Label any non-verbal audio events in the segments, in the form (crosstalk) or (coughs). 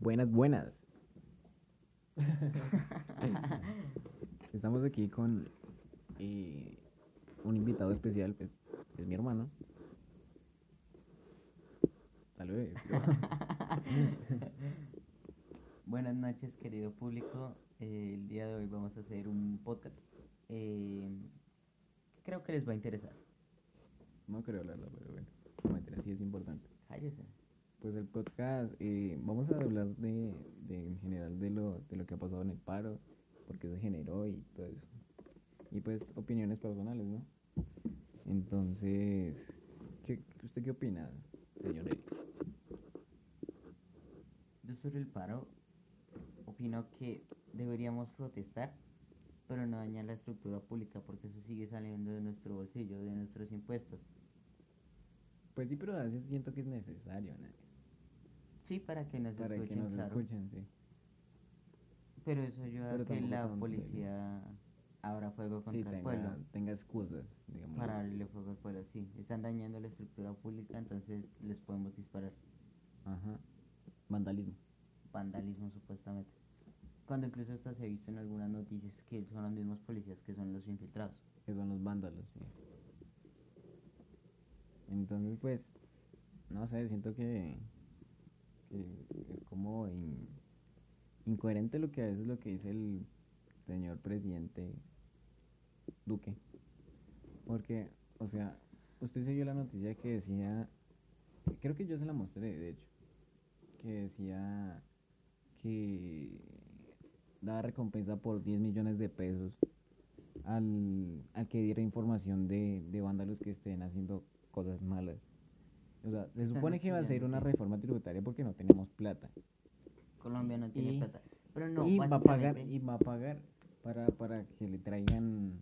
Buenas, buenas. (laughs) Estamos aquí con eh, un invitado especial, pues es mi hermano. Tal vez. (laughs) Buenas noches, querido público. Eh, el día de hoy vamos a hacer un podcast. eh, creo que les va a interesar. No creo hablarlo, pero bueno. No, mentira, sí es importante. Cállese. Pues el podcast, eh, vamos a hablar de, de en general de lo, de lo que ha pasado en el paro, por qué se generó y todo eso. Y pues opiniones personales, ¿no? Entonces, ¿qué, ¿usted qué opina, señor Eric? Yo sobre el paro opino que deberíamos protestar, pero no dañar la estructura pública porque eso sigue saliendo de nuestro bolsillo, de nuestros impuestos. Pues sí, pero a veces siento que es necesario, ¿no? Sí, para que nos Para que escuchen, nos claro. escuchen, sí. Pero eso ayuda Pero a que la policía abra fuego contra Sí, el pueblo. tenga excusas, digamos. Para abrirle fuego al pueblo, sí. Están dañando la estructura pública, entonces les podemos disparar. Ajá. Vandalismo. Vandalismo, supuestamente. Cuando incluso hasta se ha visto en algunas noticias que son los mismos policías que son los infiltrados. que son los vándalos, sí. Entonces, pues, no sé, siento que, es como in- incoherente lo que a veces lo que dice el señor presidente Duque. Porque, o sea, usted se vio la noticia que decía, creo que yo se la mostré, de hecho, que decía que daba recompensa por 10 millones de pesos al, al que diera información de, de vándalos que estén haciendo cosas malas. O sea, se supone que va a ser una reforma tributaria porque no tenemos plata. Colombia no tiene Y- plata. Pero no, y va a pagar, y va a pagar para, para que le traigan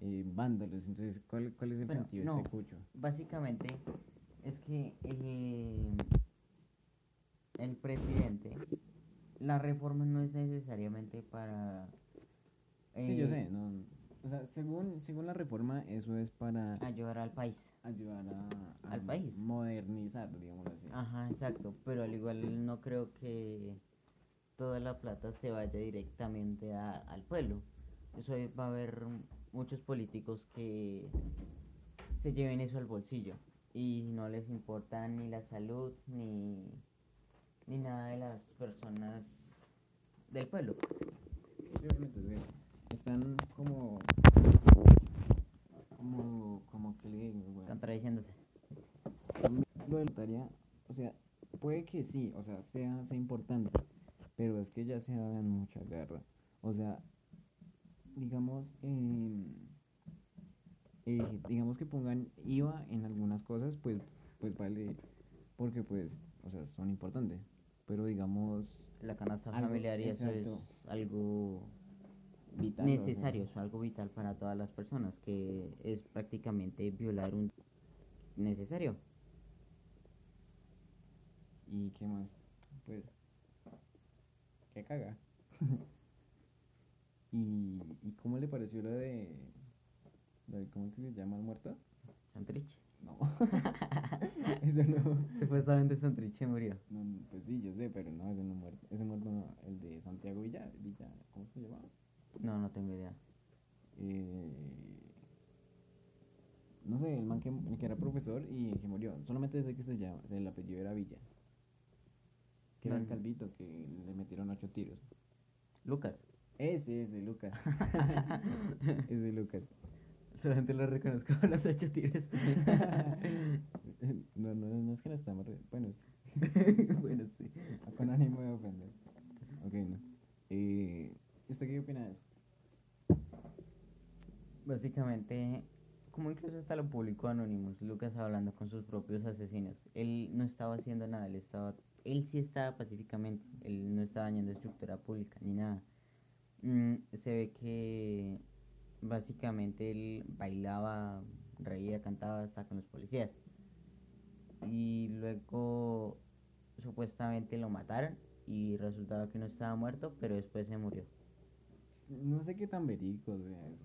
eh, vándalos. Entonces, ¿cuál, cuál es el Pero sentido no. de este cucho? Básicamente es que eh, el presidente, la reforma no es necesariamente para... sí, yo eh, sé, no, o sea, según, según la reforma, eso es para Ayudar al país. ayudar a, a Al país. modernizar, digamos así. Ajá, exacto. Pero al igual no creo que toda la plata se vaya directamente a- al pueblo. Eso es- va a haber muchos políticos que se lleven eso al bolsillo y no les importa ni la salud ni, ni nada de las personas del pueblo. Sí. Están como. Como. Como que le güey. Contradiciéndose. Lo de la tarea, o sea, puede que sí, o sea, sea, sea importante, pero es que ya se hagan mucha garra. O sea, digamos, em, eh, digamos que pongan IVA en algunas cosas, pues, pues vale, porque pues, o sea, son importantes. Pero digamos, La canasta familiar y eso es algo vital. o sea, necesario, es algo vital para todas las personas, que es prácticamente violar un necesario. ¿Y qué más? Pues, qué caga. (laughs) ¿Y, ¿Y cómo le pareció lo de, lo de ¿cómo es que se llama el muerto? Santrich. No, (laughs) eso no, Supuestamente Santrich murió. no, pues sí, yo sé, pero no, ese no muerto, ese muerto no, el de Santiago Villa, Villa, ¿cómo se llamaba? No, no tengo idea. Eh, no sé, el man que, el que era profesor y que murió, solamente sé que se llama, el apellido era Villa, que era el No. calvito, que le metieron ocho tiros. Lucas. Ese, ese, Lucas. (laughs) ese Lucas. Solamente lo reconozco con los ocho tiros. (laughs) no, no, no es que no estamos. re- Bueno, sí, (laughs) bueno, sí. con ánimo de ofender. Ok, no. Eh, ¿Usted qué opina de eso? Básicamente, como incluso hasta lo publicó Anonymous, Lucas hablando con sus propios asesinos. Él no estaba haciendo nada, él estaba, él sí estaba pacíficamente, él no estaba dañando estructura pública ni nada. Mm, se ve que básicamente él bailaba, reía, cantaba hasta con los policías. Y luego supuestamente lo mataron y resultaba que no estaba muerto, pero después se murió. No sé qué tan verídico sea eso.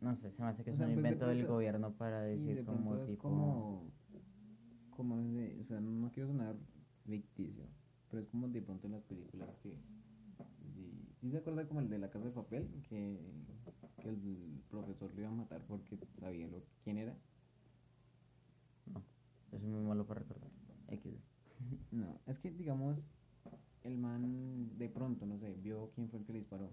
No sé, se me hace que O es sea, un pues, de invento del gobierno para sí, decir de como es tipo... como, como de- o sea, no quiero sonar ficticio, pero es como de pronto en las películas que... Sí, ¿sí se acuerda como el de la casa de papel, que, que el profesor lo iba a matar porque sabía lo, quién era. No, eso es muy malo para recordar. X. No, es que digamos, el man de pronto, no sé, vio quién fue el que le disparó.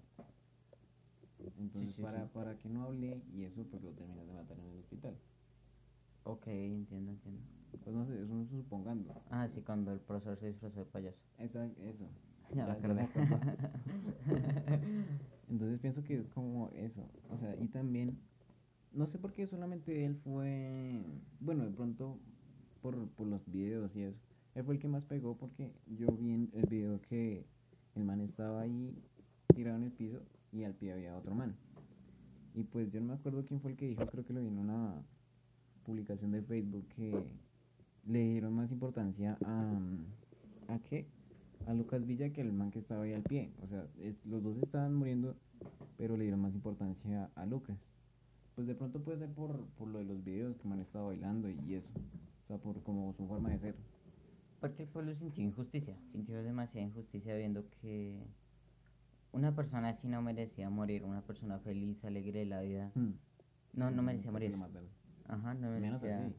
Entonces, sí, para, sí. para que no hable y eso, pues lo terminas de matar en el hospital. Ok, entiendo, entiendo. Pues no sé, eso supongando. Ah, sí, cuando el profesor se disfrazó de payaso. Esa, eso. (laughs) Ya me acordé. (laughs) Entonces pienso que es como eso. O sea, y también, no sé por qué solamente él fue, bueno, de pronto por, por los videos y eso. Él fue el que más pegó porque yo vi en el video que el man estaba ahí tirado en el piso y al pie había otro man. Y pues yo no me acuerdo quién fue el que dijo, creo que lo vi en una publicación de Facebook que le dieron más importancia a, ¿a qué? A Lucas Villa que el man que estaba ahí al pie. O sea, los dos estaban muriendo, pero le dieron más importancia a Lucas. Pues de pronto puede ser por, por lo de los videos que el man estaba bailando y eso. O sea, por como su forma de ser. Porque el pueblo sintió injusticia, sintió demasiada injusticia viendo que una persona así no merecía morir, una persona feliz, alegre de la vida. Hmm. No, no Mm, merecía morir. Ajá, no Menos merecía. así.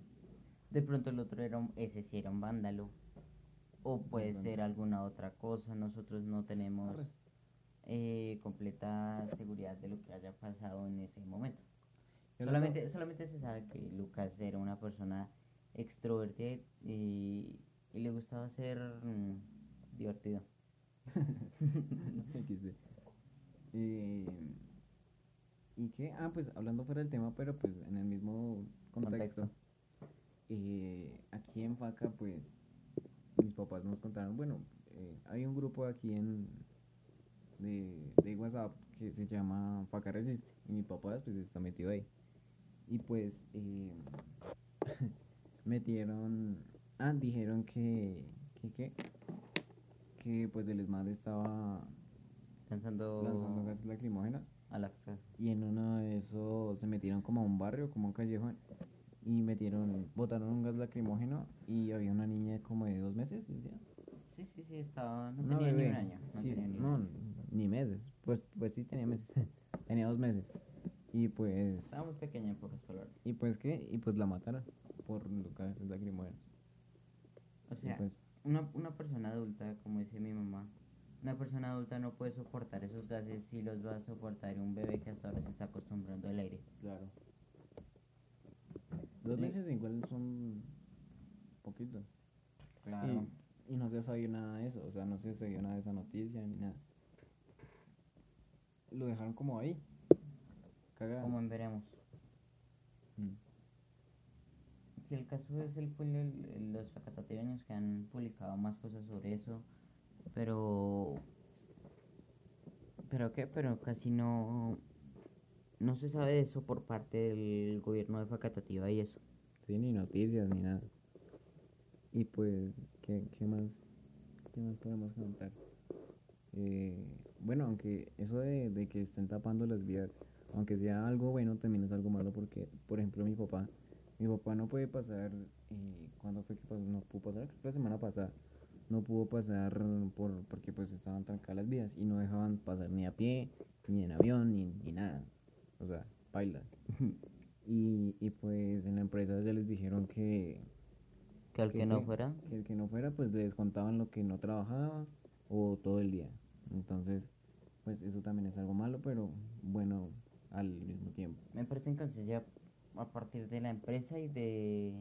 De pronto el otro era un, ese sí era un vándalo. O puede ser alguna otra cosa. Nosotros no tenemos eh, completa seguridad de lo que haya pasado en ese momento. Solamente, solamente se sabe que Lucas era una persona extrovertida y, y le gustaba ser mm, divertido. (laughs) Eh, ¿Y qué? Ah, pues hablando fuera del tema, pero pues en el mismo contexto. Contexto. eh, aquí en Faca, pues mis papás nos contaron, bueno, eh, hay un grupo aquí en de, de WhatsApp que se llama Faca Resiste y mi papá pues está metido ahí. Y pues eh, (coughs) metieron, ah, dijeron que, que, que, que pues el ESMAD estaba Lanzando, lanzando gases lacrimógenas a casas. y en uno de esos se metieron como a un barrio, como a un callejón y metieron, botaron un gas lacrimógeno y había una niña como de dos meses, decía. Sí, sí, sí, estaba, no tenía ni un año. No Sí, tenía ni un no, ni meses. Pues, pues sí tenía meses. (laughs) tenía dos meses. Y pues, Estaba muy pequeña en pocas palabras. y pues qué, y pues la mataron por los gases lacrimógenos. O sea, pues, una, una persona adulta, como dice mi mamá, una persona adulta no puede soportar esos gases si los va a soportar un bebé que hasta ahora se está acostumbrando al aire. claro. Dos Sí. meses igual son poquito. Claro. Y, y no se sabía nada de eso, o sea, no se sabía nada de esa noticia ni nada. Lo dejaron como ahí. Cagado. Como en veremos. Mm. Si el caso es el, el- los facatateños que han publicado más cosas sobre eso, pero... ¿Pero qué? Pero casi no... No se sabe de eso por parte del gobierno de Facatativa y eso. Sí, ni noticias ni nada. Y pues, ¿qué, qué más? ¿Qué más podemos contar? Eh, bueno, aunque eso de, de que estén tapando las vías, aunque sea algo bueno, también es algo malo porque, por ejemplo, mi papá, mi papá no puede pasar, eh, ¿cuándo fue que pasó? No pudo pasar, la semana pasada, no pudo pasar por, porque pues estaban trancadas las vías y no dejaban pasar ni a pie, ni en avión, ni, ni nada. O sea, baila. (laughs) Y, y pues en la empresa ya les dijeron que, Que al ¿Qué, que no fuera, que el que no fuera pues le descontaban lo que no trabajaba o todo el día. Entonces, pues eso también es algo malo, pero bueno al mismo tiempo. me parece entonces ya a partir de la empresa y de...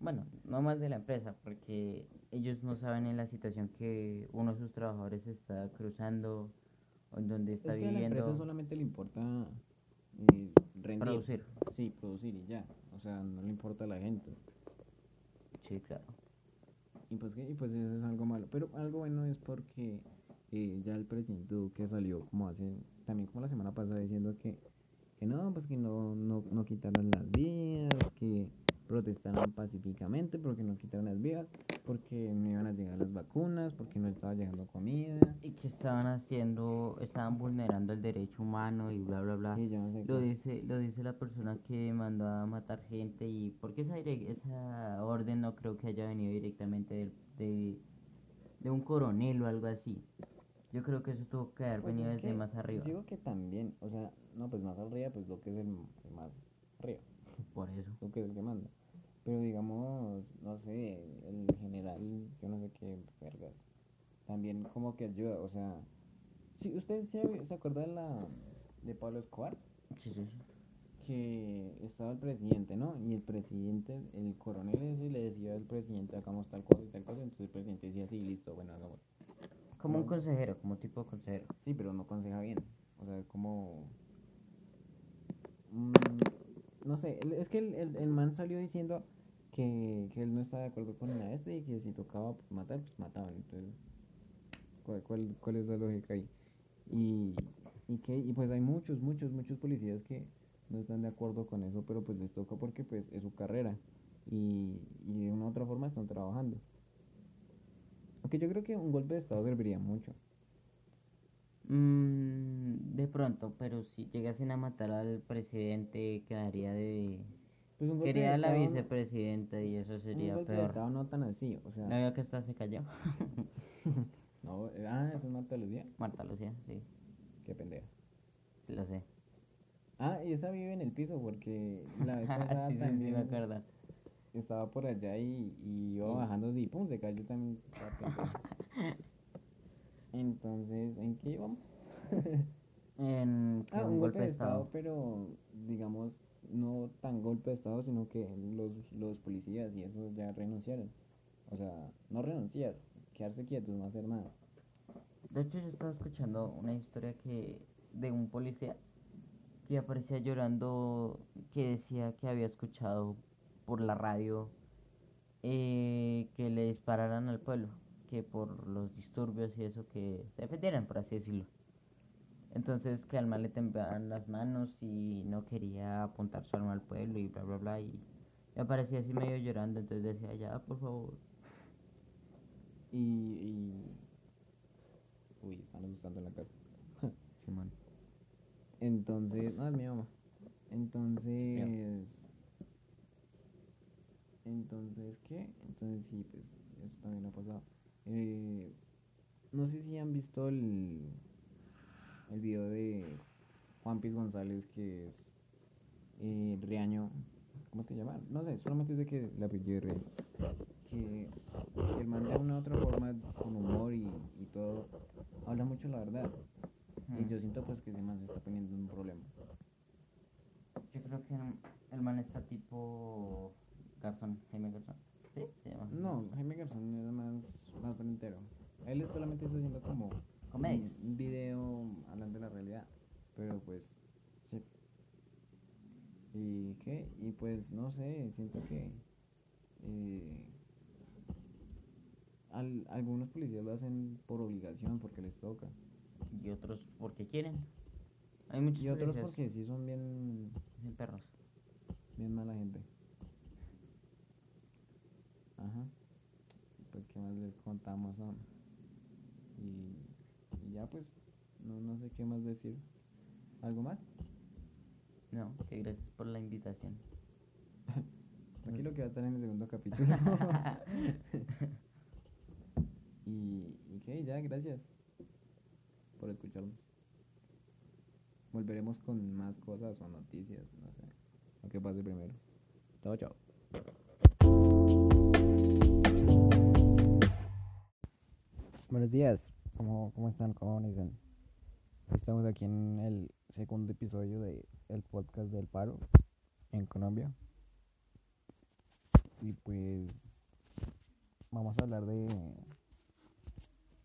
Bueno, no más de la empresa, porque ellos no saben en la situación que uno de sus trabajadores está cruzando o en donde está es que a la viviendo. empresa solamente le importa eh, rendir. Producir. Sí, producir y ya. O sea, no le importa a la gente. Sí, claro. Y pues, ¿qué? y pues eso es algo malo. Pero algo bueno es porque eh, ya el presidente Duque salió como hace, también como la semana pasada diciendo que, que no, pues que no, no, no quitaran las vías, que protestaran pacíficamente porque no quitaron las vías, porque no iban a llegar las vacunas, porque no estaba llegando comida. Y que estaban haciendo, estaban vulnerando el derecho humano y bla, bla, bla. Sí, yo no sé Lo qué. dice, lo dice la persona que mandó a matar gente y porque esa, esa orden no creo que haya venido directamente del, de- de un coronel o algo así. Yo creo que eso tuvo que haber Pues venido es desde que más arriba. Digo que también, o sea, no, pues más arriba, pues lo que es el, el más arriba, (laughs) Por eso. lo que es el que manda. Pero digamos, no sé, el general, yo no sé qué vergas, también como que ayuda, o sea, si usted se, se acuerda de la de Pablo Escobar, Sí, sí, sí. que estaba el presidente, ¿no? Y el presidente, el coronel ese le decía al presidente, hagamos tal cosa y tal cosa, entonces el presidente decía, sí, listo, bueno, hagamos. Como un No. consejero, como tipo consejero. Sí, pero no aconseja bien. O sea, como... mm, no sé, es que el, el, el man salió diciendo que, que él no estaba de acuerdo con la este y que si tocaba matar, pues mataban. Entonces, ¿cuál, cuál, cuál es la lógica ahí? Y, y, que, y pues hay muchos, muchos, muchos policías que no están de acuerdo con eso, pero pues les toca porque pues es su carrera y, y de una u otra forma están trabajando. Aunque yo creo que un golpe de estado serviría mucho. Mm, de pronto, pero si llegasen a matar al presidente, quedaría de... Pues un golpe de Quería la estado- vicepresidenta y eso sería un golpe de peor. estado no tan así, o sea, No veo que esta se cayó. (laughs) no, eh, ah, eso es Marta Lucía, Marta Lucía, sí, qué pendeja. sí lo sé. Ah, y esa vive en el piso porque la vez (laughs) pasada sí, sí, sí, también me acuerdo. estaba por allá y, y iba bajando y pum, se cayó también. (laughs) pendeja. Entonces, ¿en qué íbamos? (laughs) En Ah, un golpe de estado. pero digamos, no tan golpe de estado, sino que los, los policías y eso ya renunciaron. O sea, no renunciar, quedarse quietos, no hacer nada. De hecho, yo estaba escuchando una historia que de un policía que aparecía llorando, que decía que había escuchado por la radio eh, que le dispararan al pueblo, que por los disturbios y eso que se defendieran, por así decirlo. Entonces que al mal le temblaban las manos y no quería apuntar su arma al pueblo y bla bla bla y me aparecía así medio llorando, entonces decía ya por favor. Y, y... Uy, están asustando en la casa. (laughs) Simón. Entonces, no, es mi mamá. Entonces, entonces, ¿qué? Entonces, sí, pues, eso también ha pasado. Eh, no sé si han visto el, el video de Juan Piz González, que es eh, Riaño. ¿Cómo es que llama? No sé, solamente sé que la apellido Riaño. Que, que el man de una u otra forma, con humor y, y todo, habla mucho la verdad. Y yo siento pues que ese man se está poniendo en un problema. Yo creo que el man está tipo Garzón, Jaime Garzón. ¿Sí? Se llama. No, Jaime Garzón es más, más entero. Él solamente está haciendo como Comedia. un, video hablando de la realidad. Pero pues, sí. ¿Y qué? Y pues no sé, siento que eh, al- algunos policías lo hacen por obligación, porque les toca. Y otros porque quieren. Hay muchos Y otros policías porque sí son bien, sin perros. bien mala gente. Ajá. Pues qué más les contamos, ¿no? Y, y ya pues, no, no sé qué más decir. ¿Algo más? No, que gracias por la invitación. (laughs) Tranquilo que va a estar en el segundo capítulo. (laughs) y, y qué, ya, gracias por escucharnos. Volveremos con más cosas o noticias, no sé. Lo que pase primero. Chao, chao. Días, ¿cómo, cómo están? ¿Cómo dicen? Estamos aquí en el segundo episodio de el podcast del paro en Colombia. Y pues vamos a hablar de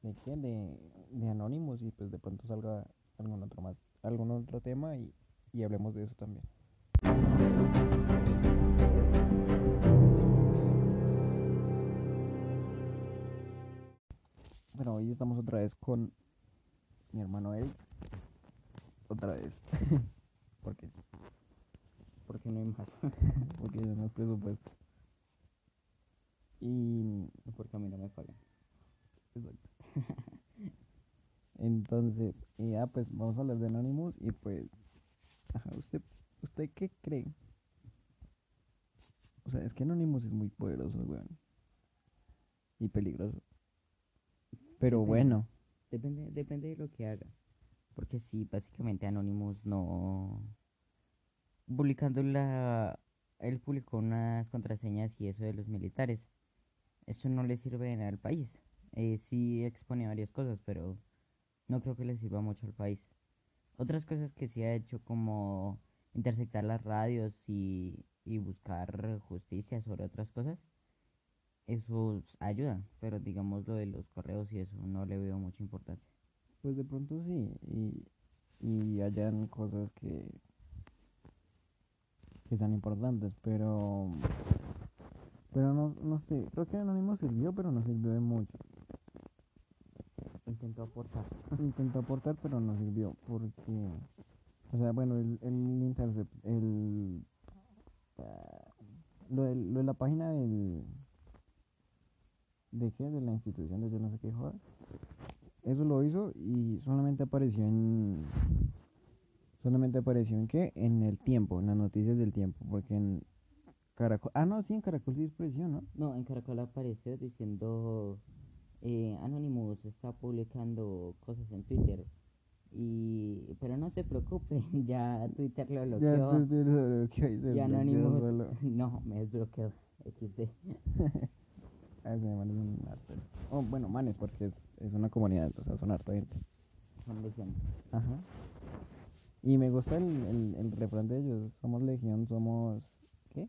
de qué, de, de Anonymous y pues de pronto salga algún otro más, algún otro tema y, y hablemos de eso también. Bueno, hoy estamos otra vez con mi hermano Eric. Otra vez. (laughs) porque porque no hay más. (laughs) porque no hay más presupuesto. Y Porque a mí no me pagan. Exacto. (laughs) Entonces, y ya pues vamos a hablar de Anonymous y pues, ajá, ¿usted, ¿usted qué cree? O sea, es que Anonymous es muy poderoso, weón. Y peligroso. Pero Depende. bueno, Depende, depende de lo que haga. Porque sí, básicamente Anonymous no... Publicando la... Él publicó unas contraseñas y eso de los militares. Eso no le sirve de nada al país. Eh, sí expone varias cosas, pero no creo que le sirva mucho al país. Otras cosas que sí ha hecho como interceptar las radios y, y buscar justicia sobre otras cosas, eso ayuda, pero digamos lo de los correos y eso no le veo mucha importancia. pues de pronto sí. Y, y hayan cosas que, que sean importantes, pero... Pero no, no sé, creo que Anonymous sirvió, pero no sirvió de mucho. Intentó aportar. (laughs) Intentó aportar, pero no sirvió, porque... O sea, bueno, el, el intercept, el... ah, lo, de, lo de la página del... ¿De qué? De la institución de yo no sé qué joda. Eso lo hizo y solamente apareció en... Solamente apareció en qué? En el tiempo, en las noticias del tiempo, porque en Caracol... Ah, no, sí, en Caracol sí apareció, ¿no? No, en Caracol apareció diciendo eh, Anonymous está publicando cosas en Twitter. Y, pero no se preocupe, (laughs) ya Twitter lo Ya bloqueó. tú tienes lo que dices, Ya bloqueó Anonymous, solo. (laughs) no, me desbloqueó. (laughs) XD. A ese man es un áspero. Oh, bueno, manes, porque es, es una comunidad, o sea, son harta gente. Son legión. Ajá. Y me gusta el, el, el refrán de ellos. Somos legión, somos... ¿Qué?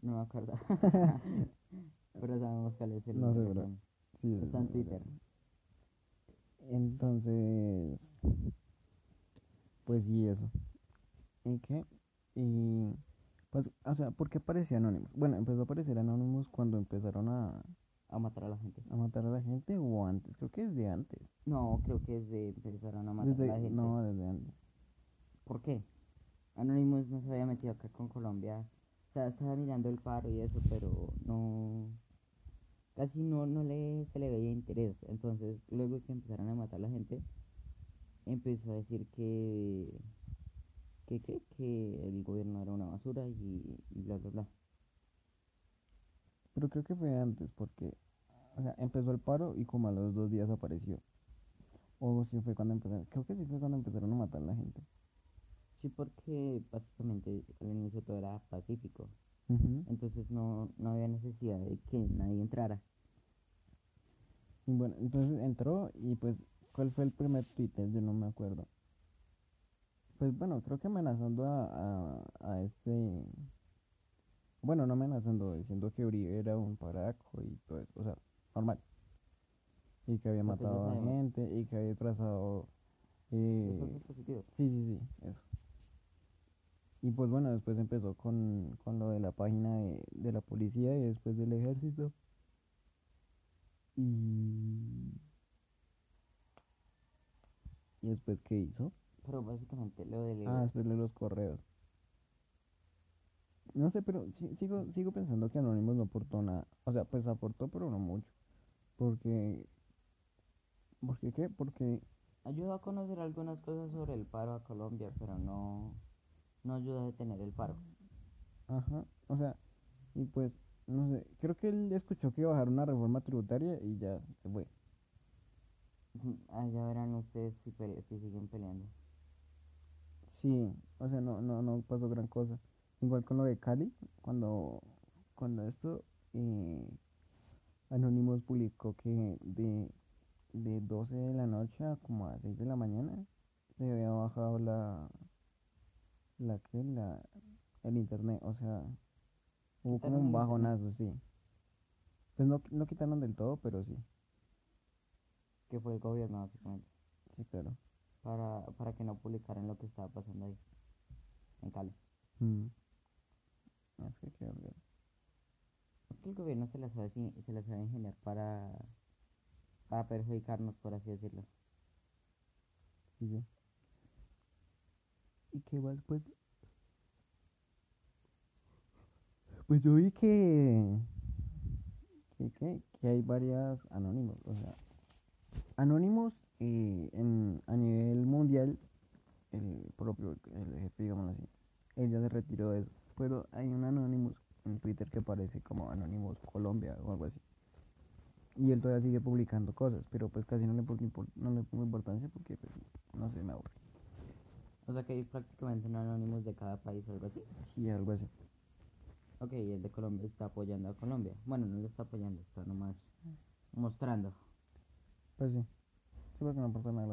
No me acuerdo. (laughs) pero sabemos cuál es el No sé, refrán. Sí, Está en Twitter. Entonces... Pues sí, eso. ¿Y qué? Y... Pues, o sea, ¿por qué apareció Anonymous? Bueno, empezó a aparecer Anonymous cuando empezaron a, A matar a la gente. a matar a la gente o antes. Creo que desde antes. No, creo que es de empezaron a matar Desde, a la gente. no, desde antes. ¿Por qué? Anonymous no se había metido acá con Colombia. O sea, estaba mirando el paro y eso, pero no. Casi no, no le, se le veía interés. Entonces, luego que empezaron a matar a la gente, empezó a decir que. Que, que el gobierno era una basura y, y bla, bla, bla. Pero creo que fue antes porque, o sea, empezó el paro y como a los dos días apareció. O si fue cuando empezaron, creo que sí fue cuando empezaron a matar a la gente. Sí, porque básicamente al inicio todo era pacífico. Entonces no, no había necesidad de que nadie entrara. Y bueno, entonces entró y pues, ¿cuál fue el primer Twitter? Yo no me acuerdo. Pues bueno, creo que amenazando a, a, a este... Bueno, no amenazando, diciendo que Uribe era un paraco y todo eso, o sea, normal. Y que había matado a gente y que había trazado... eh. Sí, sí, sí, eso. Y pues bueno, después empezó con, con lo de la página de, de la policía y después del ejército. Y... ¿Y después qué hizo? Pero básicamente lo del Ah, después de los correos. No sé, pero sí- sigo, sigo pensando que Anonymous no aportó nada. O sea, pues aportó, pero no mucho. Porque... ¿Por qué qué? Porque ayudó a conocer algunas cosas sobre el paro a Colombia, pero no, no ayuda a detener el paro. Ajá, o sea, y pues, no sé, creo que él escuchó que iba a bajar una reforma tributaria y ya se fue. Ah, ya verán ustedes si, pele- si siguen peleando. Sí, o sea, no, no, no pasó gran cosa. Igual con lo de Cali, cuando, cuando esto, eh, Anonymous publicó que de, de 12 de la noche a como a 6 de la mañana se había bajado la, la que, la, el internet, o sea, hubo como un bajonazo, sí. Pues no, no quitaron del todo, pero sí, Que fue el gobierno, básicamente. sí, claro. Para, para que no publicaran lo que estaba pasando ahí. En Cali. Mm. Es que qué horrible. Es que el gobierno se la sabe, se la sabe ingeniar para, para perjudicarnos, por así decirlo. Sí, sí. ¿Y qué más? Pues. Pues yo vi que. Que, que, que hay varias anónimos. O sea, anónimos eh, en, a nivel mundial, el propio, el jefe, digámoslo así, él ya se retiró de eso. Pero hay un anónimos en Twitter que parece como Anonymous Colombia o algo así. Y él todavía sigue publicando cosas, pero pues casi no le, pon- impor- no le pongo importancia porque, pues, no sé, me aburre. O sea que hay prácticamente un Anonymous de cada país o algo así. Sí, algo así. Ok, y el de Colombia está apoyando a Colombia. Bueno, no lo está apoyando, está nomás mostrando. Pues sí. Sí, porque no aporta nada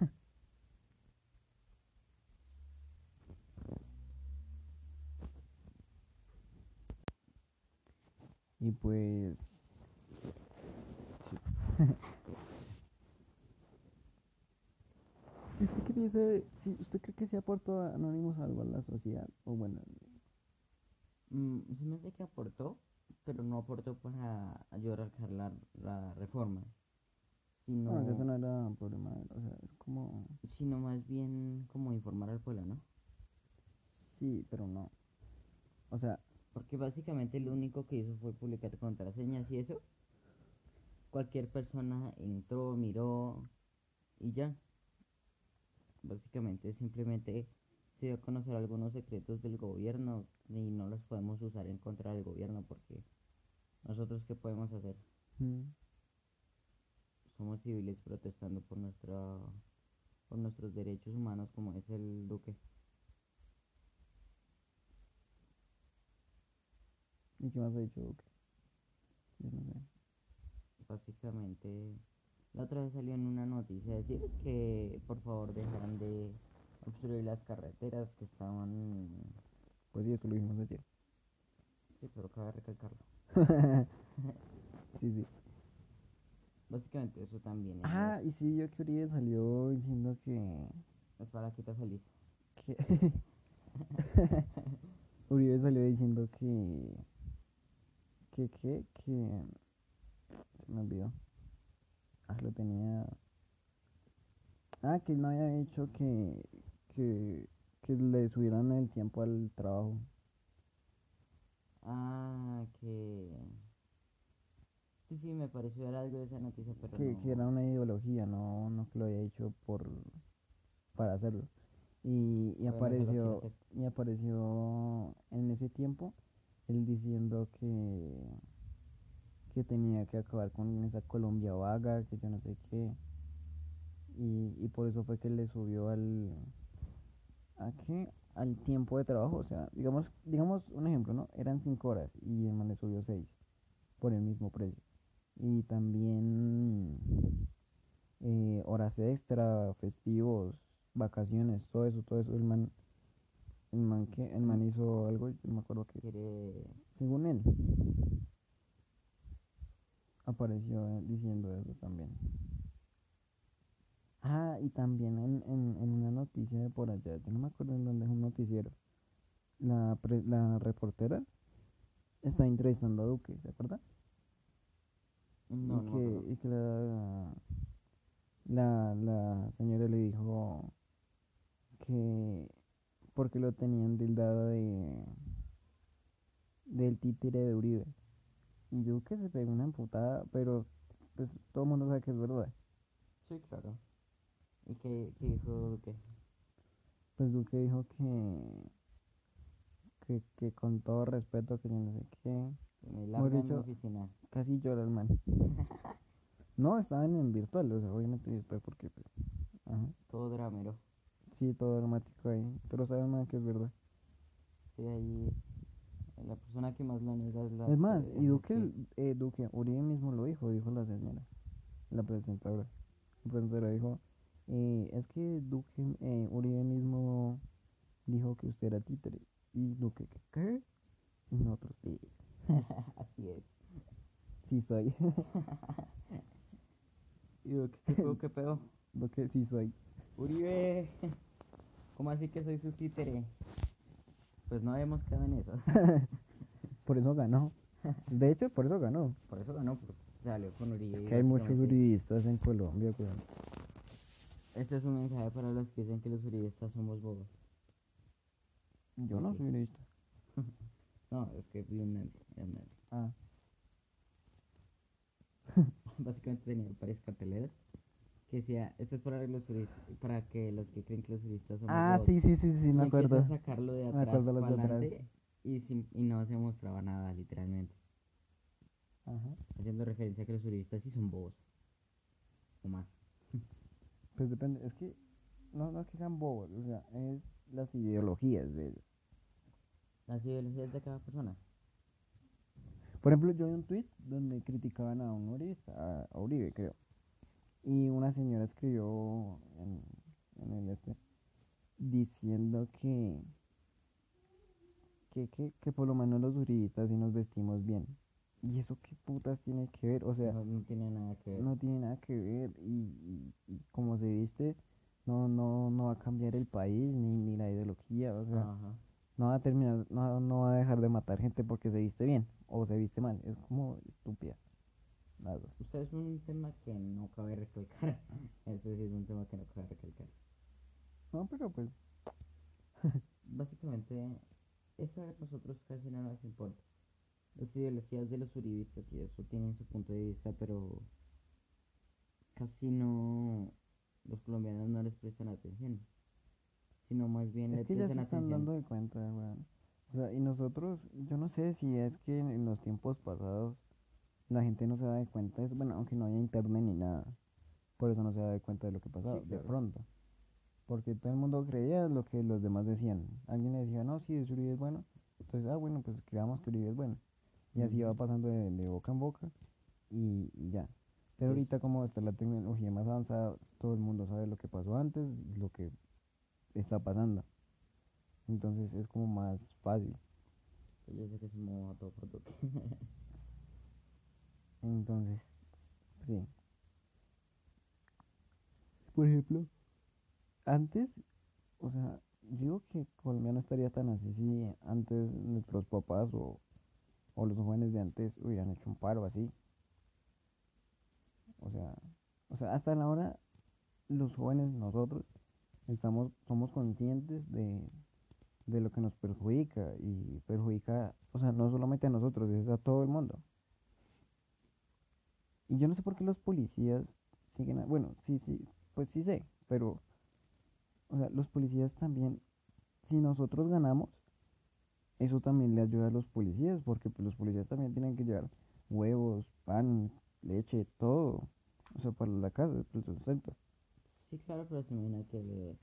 (laughs) y pues... sí. (laughs) ¿Usted qué piensa de... Si ¿Usted cree que se aportó a Anonymous algo a la sociedad? O bueno, Mm, se me hace que aportó, pero no aportó para ayudar a la, la reforma, sino, no, eso no era problema de él, O sea, es como... sino más bien como informar al pueblo, ¿no? Sí, pero no. O sea, Porque básicamente lo único que hizo fue publicar contraseñas y eso. Cualquier persona entró, miró y ya. Básicamente simplemente se dio a conocer algunos secretos del gobierno y no los podemos usar en contra del gobierno porque nosotros qué podemos hacer? mm, Somos civiles protestando por nuestra por nuestros derechos humanos como es el duque. ¿y qué más ha dicho Duque? Yo no sé. Básicamente, la otra vez salió en una noticia decir que por favor dejaran de obstruir las carreteras que estaban... Pues sí, eso lo dijimos ayer. Sí, pero cabe recalcarlo. (laughs) (laughs) sí, sí. Básicamente eso también es, Ah, y sí, yo que Uribe salió diciendo que... es para que te feliz. que (laughs) Uribe salió diciendo que... Que, que, que... Se me olvidó. Ah, lo tenía... Ah, que él no había hecho que... Que, que le subieran el tiempo al trabajo. Ah, que... Sí, sí, me pareció ver algo de esa noticia, pero que, no... que era una ideología, no, no que lo había hecho por para hacerlo. Y, y apareció, y apareció en ese tiempo él diciendo que, que tenía que acabar con esa Colombia vaga, que yo no sé qué. Y, y por eso fue que le subió al ¿a qué? al tiempo de trabajo. O sea, digamos, digamos un ejemplo, ¿no? Eran cinco horas y el man le subió seis por el mismo precio. Y también eh, horas extra, festivos, vacaciones, todo eso, todo eso. El man, el man que, el man hizo algo, yo me acuerdo que, Quiere... según él, apareció eh, diciendo eso también. Ah, y también en, en, en una noticia de por allá, yo no me acuerdo en dónde es un noticiero, la, pre- la reportera está entrevistando a Duque, ¿se acuerda? No, y no que, y que la, la, la señora le dijo que porque lo tenían tildado de del títere de Uribe. Y yo que se pegó una emputada, pero pues todo el mundo sabe que es verdad. Sí, claro. ¿Y qué, qué dijo Duque? Pues Duque dijo que, que, que con todo respeto, que yo no sé qué, Que me Mejor larga en mi dicho- oficina. Casi llora el man. (laughs) no, estaban en virtual, o sea, obviamente virtual porque pues, ajá. Todo dramero. Sí, todo dramático ahí. Pero saben más que es verdad. Sí, ahí la persona que más lo niega es la... Es más, que- y Duque, eh, Duque, Uribe mismo lo dijo, dijo la señora, la presentadora. La presentadora dijo, eh, es que Duque, eh, Uribe mismo dijo que usted era títere. Y Duque. ¿qué? Y nosotros, sí, (laughs) Así es. Sí soy. (laughs) Y Duque, ¿qué pedo, qué pedo? Duque, sí soy. Uribe, ¿cómo así que soy su títere? Pues no habíamos quedado en eso. (laughs) Por eso ganó. De hecho, por eso ganó. Por eso ganó, porque salió con Uribe. y Que hay muchos uribistas en Colombia, cuidado. Este es un mensaje para los que dicen que los uribistas somos bobos. Yo no soy uribista. (laughs) No, es que vi un meme. Ah, Básicamente tenía varias carteleras que decía, esto es para los turistas, para que los que creen que los turistas somos ah bobos". sí, sí, sí, sí, me acuerdo. sacarlo de Me atrás acuerdo los de para atrás. adelante y, sin- y no se mostraba nada, literalmente. Ajá. haciendo referencia a que los uribistas sí son bobos. O más. Pues depende, es que no, no es que sean bobos, o sea, es las ideologías de ellos. Las ideologías de cada persona. Por ejemplo, yo vi un tweet donde criticaban a un uribista, a, a Uribe, creo. Y una señora escribió en, en el este diciendo que, que, que, que por lo menos los uribistas sí nos vestimos bien. ¿Y eso qué putas tiene que ver? O sea, no, no tiene nada que ver. no tiene nada que ver y, y, y como se viste no no no va a cambiar el país ni, ni la ideología o sea Ajá. No va a terminar no, no va a dejar de matar gente porque se viste bien o se viste mal es como estúpida. Usted es un tema que no cabe recalcar. Eso sí es un tema que no cabe recalcar. no pero pues (laughs) Básicamente, eso a nosotros casi no nos importa. Las ideologías de los uribistas y eso tienen su punto de vista, pero casi no. Los colombianos no les prestan atención. Sino más bien es le que ya se están atención. dando de cuenta weón. o sea y nosotros yo no sé si es que en, los tiempos pasados la gente no se da de cuenta de eso bueno aunque no haya internet ni nada por eso no se da de cuenta de lo que pasaba Sí, de pronto. Porque todo el mundo creía lo que los demás decían. Alguien le decía no sí Uribe es bueno entonces ah bueno pues creamos que Uribe es bueno y así va pasando de, de boca en boca y, y ya. Pero Sí. ahorita como está la tecnología más avanzada todo el mundo sabe lo que pasó antes lo que está pasando. Entonces es como más fácil. Yo sé que (laughs) entonces sí. Por ejemplo antes o sea digo que Colombia no estaría tan así si antes nuestros papás o, o los jóvenes de antes hubieran hecho un paro así. O sea o sea hasta la hora los jóvenes nosotros estamos somos conscientes de, de lo que nos perjudica y perjudica o sea no solamente a nosotros es a todo el mundo. Y yo no sé por qué los policías siguen a- bueno sí sí pues sí sé pero o sea los policías también si nosotros ganamos eso también le ayuda a los policías porque pues, los policías también tienen que llevar huevos pan leche todo o sea para la casa para el sustento Sí, claro, pero se imagina que le-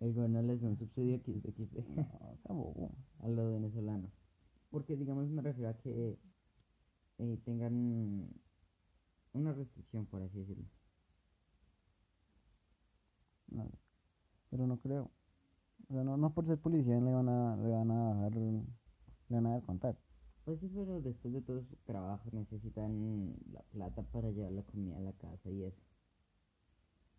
el gobierno les da un subsidio XXX no, o sea, bobo. a los venezolanos. Porque, digamos, me refiero a que eh, tengan una restricción, por así decirlo. No, pero no creo. O sea, no, no por ser policía le van a, le van a bajar, le van a descontar. Pues sí, pero después de todo su trabajo necesitan la plata para llevar la comida a la casa y eso.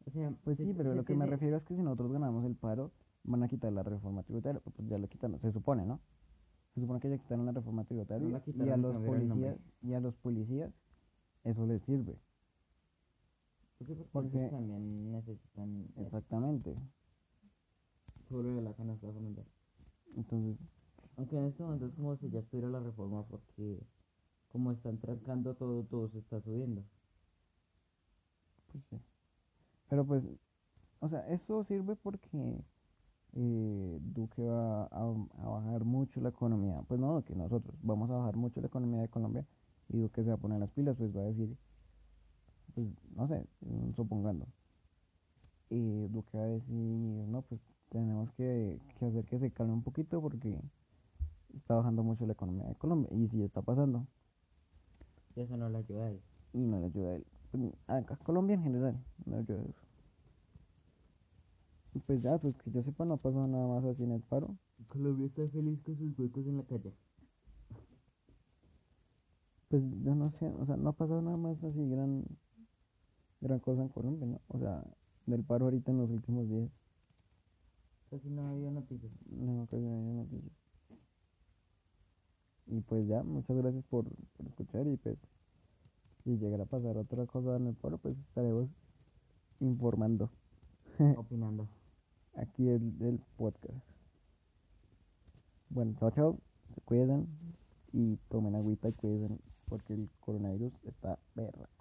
O sea, Pues se- sí, pero lo que me refiero es que si nosotros ganamos el paro, van a quitar la reforma tributaria. Pues ya la quitaron, se supone, ¿no? Se supone que ya quitaron la reforma tributaria la y a los policías, y a los policías eso les sirve. pues porque porque- ellos también necesitan Exactamente. sobre la canasta familiar. Entonces, Aunque en este momento es como si ya estuviera la reforma porque como están trancando todo, todo se está subiendo. pues sí. Pero pues, o sea, eso sirve porque eh, Duque va a, a bajar mucho la economía. Pues no, que nosotros vamos a bajar mucho la economía de Colombia y Duque se va a poner las pilas, pues va a decir, pues no sé, supongando. Y Duque va a decir, no, pues tenemos que, que hacer que se calme un poquito porque está bajando mucho la economía de Colombia. Y sí está pasando Y eso no le ayuda a él. y no le ayuda a él. Pues, a, a Colombia en general, no a eso. Pues ya, pues que yo sepa, no ha pasado nada más así en el paro. Colombia está feliz con sus huecos en la calle. Pues yo no sé, o sea, no ha pasado nada más así gran, gran cosa en Colombia, ¿no? O sea, del paro ahorita en los últimos días. Casi no ha habido noticias. No, casi no hay noticias. Y pues ya, muchas gracias por, por escuchar y pues si llegara a pasar otra cosa en el paro, pues estaremos informando (laughs) Opinando. aquí el, el podcast. Bueno, chao, chao, se cuidan y tomen agüita y cuiden porque el coronavirus está berraco.